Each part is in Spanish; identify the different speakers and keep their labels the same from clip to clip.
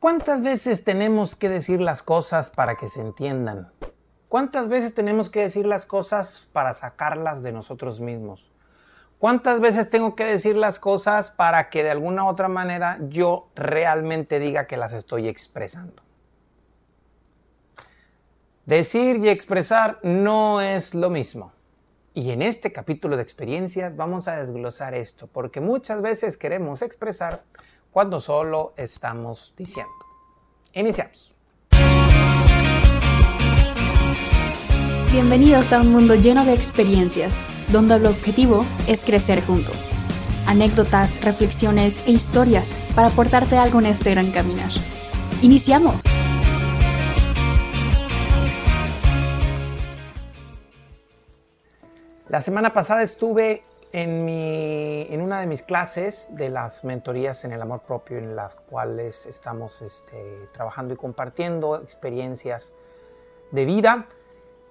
Speaker 1: ¿Cuántas veces tenemos que decir las cosas para que se entiendan? ¿Cuántas veces tenemos que decir las cosas para sacarlas de nosotros mismos? ¿Cuántas veces tengo que decir las cosas para que de alguna u otra manera yo realmente diga que las estoy expresando? Decir y expresar no es lo mismo. Y en este capítulo de experiencias vamos a desglosar esto, porque muchas veces queremos expresar cuando solo estamos diciendo. Iniciamos.
Speaker 2: Bienvenidos a un mundo lleno de experiencias, donde el objetivo es crecer juntos. Anécdotas, reflexiones e historias para aportarte algo en este gran caminar. ¡Iniciamos!
Speaker 1: La semana pasada estuve en, mi, en una de mis clases de las mentorías en el amor propio, en las cuales estamos este, trabajando y compartiendo experiencias de vida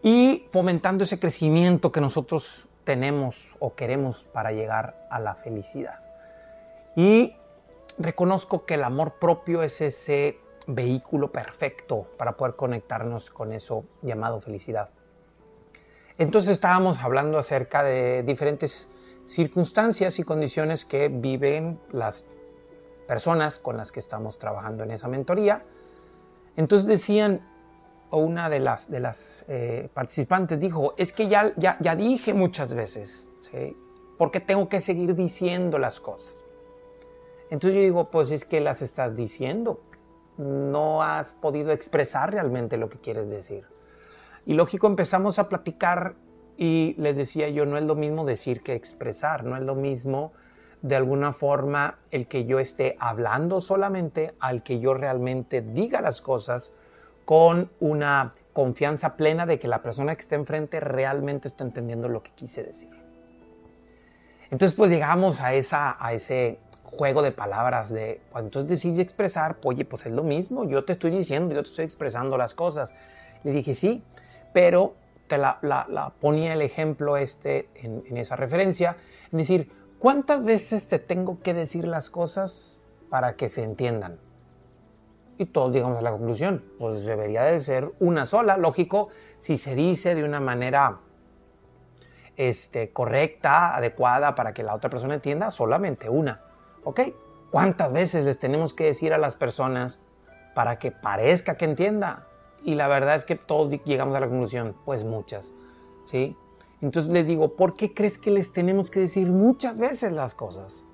Speaker 1: y fomentando ese crecimiento que nosotros tenemos o queremos para llegar a la felicidad. Y reconozco que el amor propio es ese vehículo perfecto para poder conectarnos con eso llamado felicidad. Entonces estábamos hablando acerca de diferentes circunstancias y condiciones que viven las personas con las que estamos trabajando en esa mentoría. Entonces decían, o una de las, de las eh, participantes dijo, es que ya, ya, ya dije muchas veces, ¿sí? ¿por qué tengo que seguir diciendo las cosas? Entonces yo digo, pues es que las estás diciendo, no has podido expresar realmente lo que quieres decir. Y lógico, empezamos a platicar y les decía yo, no es lo mismo decir que expresar, no es lo mismo de alguna forma el que yo esté hablando solamente al que yo realmente diga las cosas con una confianza plena de que la persona que está enfrente realmente está entendiendo lo que quise decir. Entonces pues llegamos a, esa, a ese juego de palabras de, pues, entonces decir y expresar, oye, pues es lo mismo, yo te estoy diciendo, yo te estoy expresando las cosas. Le dije, sí, pero te la, ponía el ejemplo este en, esa referencia, es decir, ¿cuántas veces te tengo que decir las cosas para que se entiendan? Y todos llegamos a la conclusión, pues debería de ser una sola, lógico, si se dice de una manera este, correcta, adecuada para que la otra persona entienda, solamente una. ¿Ok? ¿Cuántas veces les tenemos que decir a las personas para que parezca que entienda? Y la verdad es que todos llegamos a la conclusión, pues muchas, ¿sí? Entonces les digo, ¿por qué crees que les tenemos que decir muchas veces las cosas?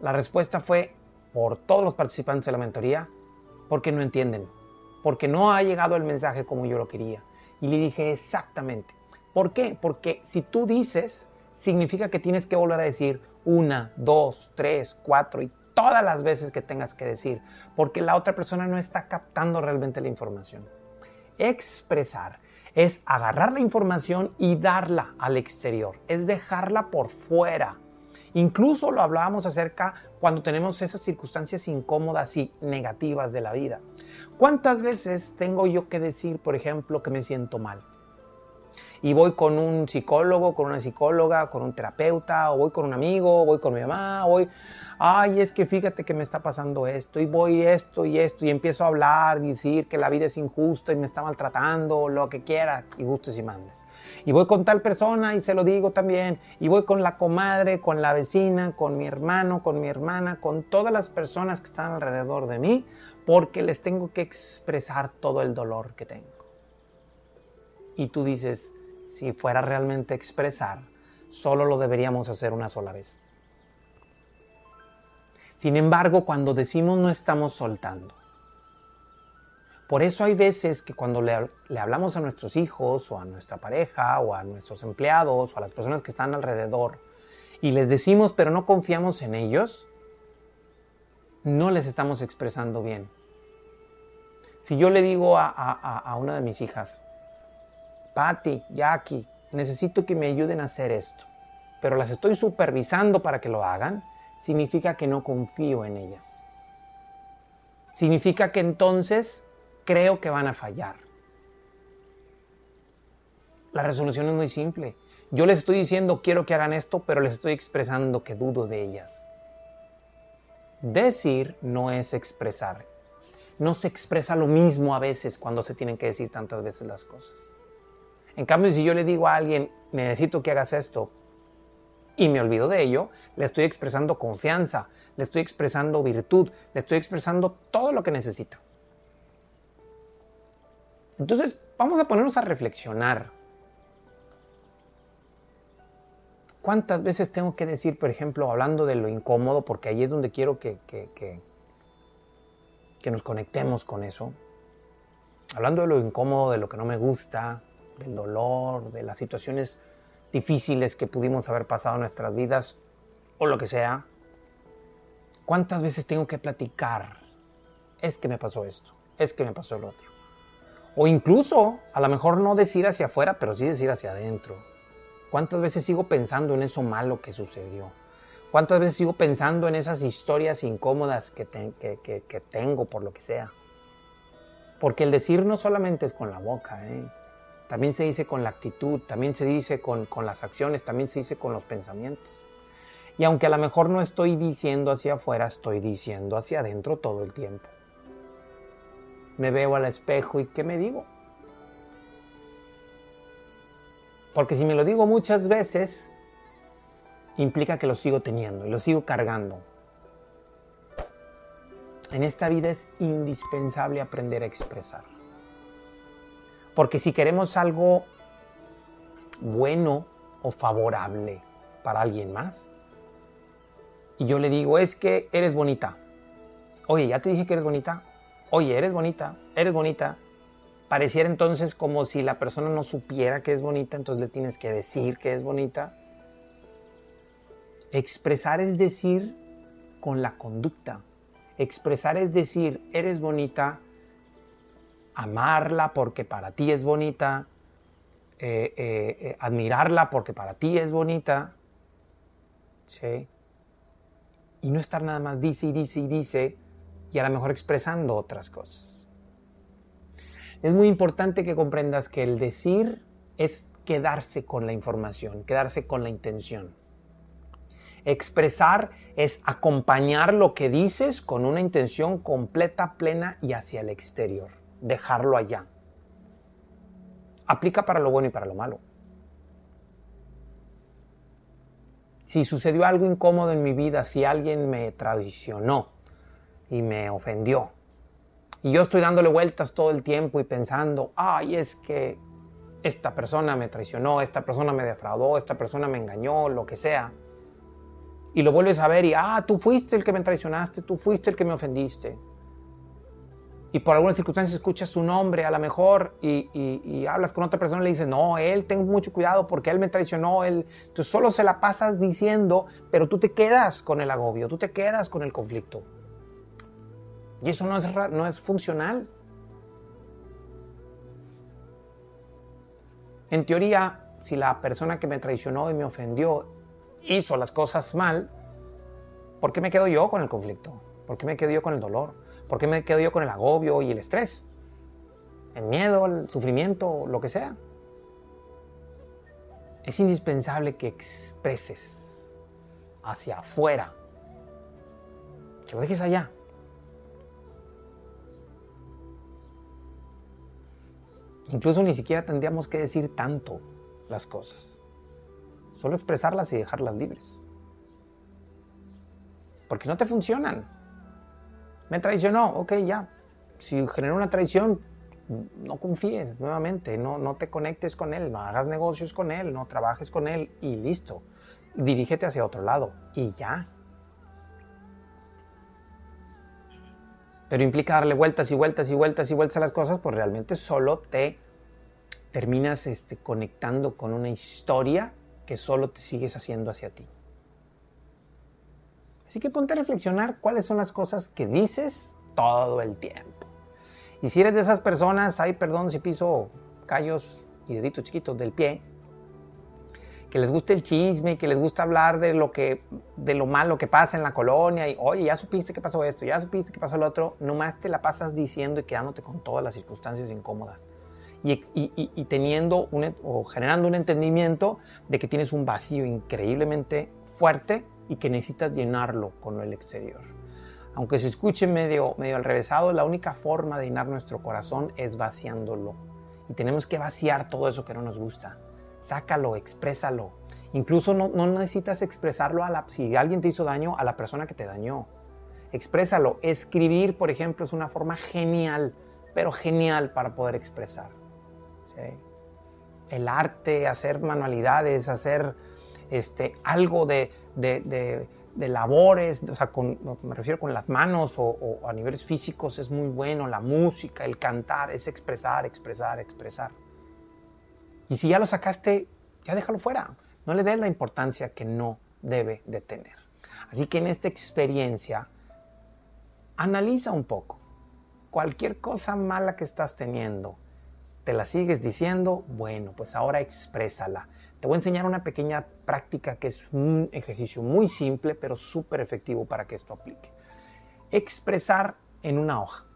Speaker 1: La respuesta fue, por todos los participantes de la mentoría, porque no entienden, porque no ha llegado el mensaje como yo lo quería. Y le dije exactamente, ¿por qué? Porque si tú dices, significa que tienes que volver a decir una, dos, tres, cuatro y todas las veces que tengas que decir, porque la otra persona no está captando realmente la información. Expresar es agarrar la información y darla al exterior, es dejarla por fuera. Incluso lo hablábamos acerca cuando tenemos esas circunstancias incómodas y negativas de la vida. ¿Cuántas veces tengo yo que decir, por ejemplo, que me siento mal? Y voy con un psicólogo, con una psicóloga, con un terapeuta, o voy con un amigo, o voy con mi mamá, voy, ay, es que fíjate que me está pasando esto, y voy esto y esto, y empiezo a hablar, decir que la vida es injusta y me está maltratando, lo que quiera, y gustes y mandes. Y voy con tal persona y se lo digo también, y voy con la comadre, con la vecina, con mi hermano, con mi hermana, con todas las personas que están alrededor de mí, porque les tengo que expresar todo el dolor que tengo. Y tú dices, si fuera realmente expresar, solo lo deberíamos hacer una sola vez. Sin embargo, cuando decimos no estamos soltando. Por eso hay veces que cuando le, hablamos a nuestros hijos o a nuestra pareja o a nuestros empleados o a las personas que están alrededor y les decimos pero no confiamos en ellos, no les estamos expresando bien. Si yo le digo a, una de mis hijas, Patty, Jackie, necesito que me ayuden a hacer esto, pero las estoy supervisando para que lo hagan, significa que no confío en ellas. Significa que entonces creo que van a fallar. La resolución es muy simple. Yo les estoy diciendo quiero que hagan esto, pero les estoy expresando que dudo de ellas. Decir no es expresar. no se expresa lo mismo a veces cuando se tienen que decir tantas veces las cosas. En cambio, si yo le digo a alguien, necesito que hagas esto, y me olvido de ello, le estoy expresando confianza, le estoy expresando virtud, le estoy expresando todo lo que necesita. Entonces, vamos a ponernos a reflexionar. ¿Cuántas veces tengo que decir, por ejemplo, hablando de lo incómodo, porque ahí es donde quiero que, que, que, que nos conectemos con eso? Hablando de lo incómodo, de lo que no me gusta, del dolor, de las situaciones difíciles que pudimos haber pasado en nuestras vidas o lo que sea. ¿Cuántas veces tengo que platicar? Es que me pasó esto, es que me pasó el otro. O incluso, a lo mejor no decir hacia afuera, pero sí decir hacia adentro. ¿Cuántas veces sigo pensando en eso malo que sucedió? ¿Cuántas veces sigo pensando en esas historias incómodas que, que, tengo por lo que sea? Porque el decir no solamente es con la boca, ¿eh? También se dice con la actitud, también se dice con, con las acciones, también se dice con los pensamientos. Y aunque a lo mejor no estoy diciendo hacia afuera, estoy diciendo hacia adentro todo el tiempo me veo al espejo y ¿qué me digo? Porque si me lo digo muchas veces, implica que lo sigo teniendo y lo sigo cargando. En esta vida es indispensable aprender a expresar. Porque si queremos algo bueno o favorable para alguien más, y yo le digo, es que eres bonita. Oye, ya te dije que eres bonita oye, eres bonita, eres bonita, pareciera entonces como si la persona no supiera que es bonita, entonces le tienes que decir que es bonita. Expresar es decir con la conducta. Expresar es decir, eres bonita, amarla porque para ti es bonita, eh, eh, eh, admirarla porque para ti es bonita. Y no estar nada más dice y dice y dice y a lo mejor expresando otras cosas. Es muy importante que comprendas que el decir es quedarse con la información, quedarse con la intención. Expresar es acompañar lo que dices con una intención completa, plena y hacia el exterior. Dejarlo allá. Aplica para lo bueno y para lo malo. Si sucedió algo incómodo en mi vida, si alguien me traicionó, y me ofendió. Y yo estoy dándole vueltas todo el tiempo y pensando, ay, es que esta persona me traicionó, esta persona me defraudó, esta persona me engañó, lo que sea. Y lo vuelves a ver y, ah, tú fuiste el que me traicionaste, tú fuiste el que me ofendiste. Y por alguna circunstancia escuchas su nombre a lo mejor y, hablas con otra persona y le dices, no, él, ten mucho cuidado porque él me traicionó, él. Entonces solo se la pasas diciendo, pero tú te quedas con el agobio, tú te quedas con el conflicto. Y eso no es, no es funcional. En teoría, si la persona que me traicionó y me ofendió hizo las cosas mal, ¿por qué me quedo yo con el conflicto? ¿Por qué me quedo yo con el dolor? ¿Por qué me quedo yo con el agobio y el estrés? El miedo, el sufrimiento, lo que sea. Es indispensable que expreses hacia afuera, que lo dejes allá, Incluso ni siquiera tendríamos que decir tanto las cosas. Solo expresarlas y dejarlas libres. Porque no te funcionan. Me traicionó, ok, ya. Si generó una traición, no confíes nuevamente, no, no te conectes con él, no hagas negocios con él, no trabajes con él y listo. Dirígete hacia otro lado y ya. pero implica darle vueltas y vueltas y vueltas y vueltas a las cosas, pues realmente solo te terminas este, conectando con una historia que solo te sigues haciendo hacia ti. Así que ponte a reflexionar cuáles son las cosas que dices todo el tiempo. Y si eres de esas personas, ay, perdón si piso callos y deditos chiquitos del pie, que les gusta el chisme, que les gusta hablar de lo que, de lo malo que pasa en la colonia y, oye, ya supiste que pasó esto, ya supiste que pasó lo otro, nomás te la pasas diciendo y quedándote con todas las circunstancias incómodas. Y, y, teniendo un, o generando un entendimiento de que tienes un vacío increíblemente fuerte y que necesitas llenarlo con el exterior. Aunque se escuche medio, medio alrevesado, la única forma de llenar nuestro corazón es vaciándolo. Y tenemos que vaciar todo eso que no nos gusta. Sácalo, exprésalo. Incluso no, no necesitas expresarlo a la, si alguien te hizo daño, a la persona que te dañó. Exprésalo. Escribir, por ejemplo, es una forma genial, pero genial para poder expresar. El arte, hacer manualidades, hacer este, algo de, labores, o sea, me refiero con las manos o, a niveles físicos es muy bueno, la música, el cantar, es expresar, expresar, expresar. Y si ya lo sacaste, ya déjalo fuera. No le des la importancia que no debe de tener. Así que en esta experiencia, analiza un poco. Cualquier cosa mala que estás teniendo, te la sigues diciendo, bueno, pues ahora exprésala. Te voy a enseñar una pequeña práctica que es un ejercicio muy simple, pero súper efectivo para que esto aplique. Expresar en una hoja.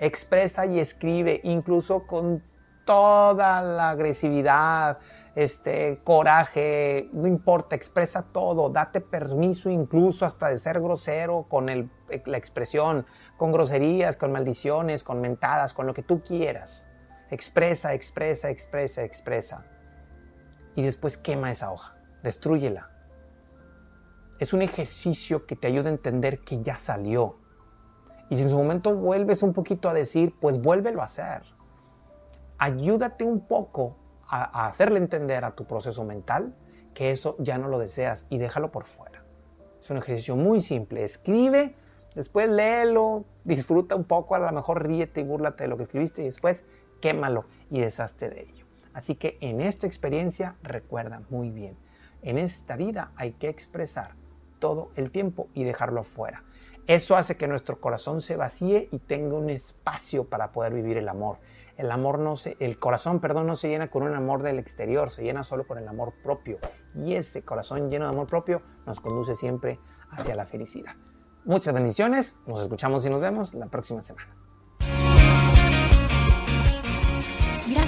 Speaker 1: Expresa y escribe incluso con toda la agresividad, este coraje, no importa, expresa todo, date permiso incluso hasta de ser grosero con la expresión, con groserías, con maldiciones, con mentadas, con lo que tú quieras. Expresa, expresa, expresa, expresa y después quema esa hoja, destruyela. Es un ejercicio que te ayuda a entender que ya salió. Y si en su momento vuelves un poquito a decir, pues vuélvelo a hacer. Ayúdate un poco a, hacerle entender a tu proceso mental que eso ya no lo deseas y déjalo por fuera. Es un ejercicio muy simple. Escribe, después léelo, disfruta un poco, a lo mejor ríete y búrlate de lo que escribiste y después quémalo y deshazte de ello. Así que en esta experiencia recuerda muy bien, en esta vida hay que expresar todo el tiempo y dejarlo afuera. Eso hace que nuestro corazón se vacíe y tenga un espacio para poder vivir el amor. El amor no se, el corazón, perdón, no se llena con un amor del exterior, se llena solo con el amor propio. Y ese corazón lleno de amor propio nos conduce siempre hacia la felicidad. Muchas bendiciones, nos escuchamos y nos vemos la próxima semana.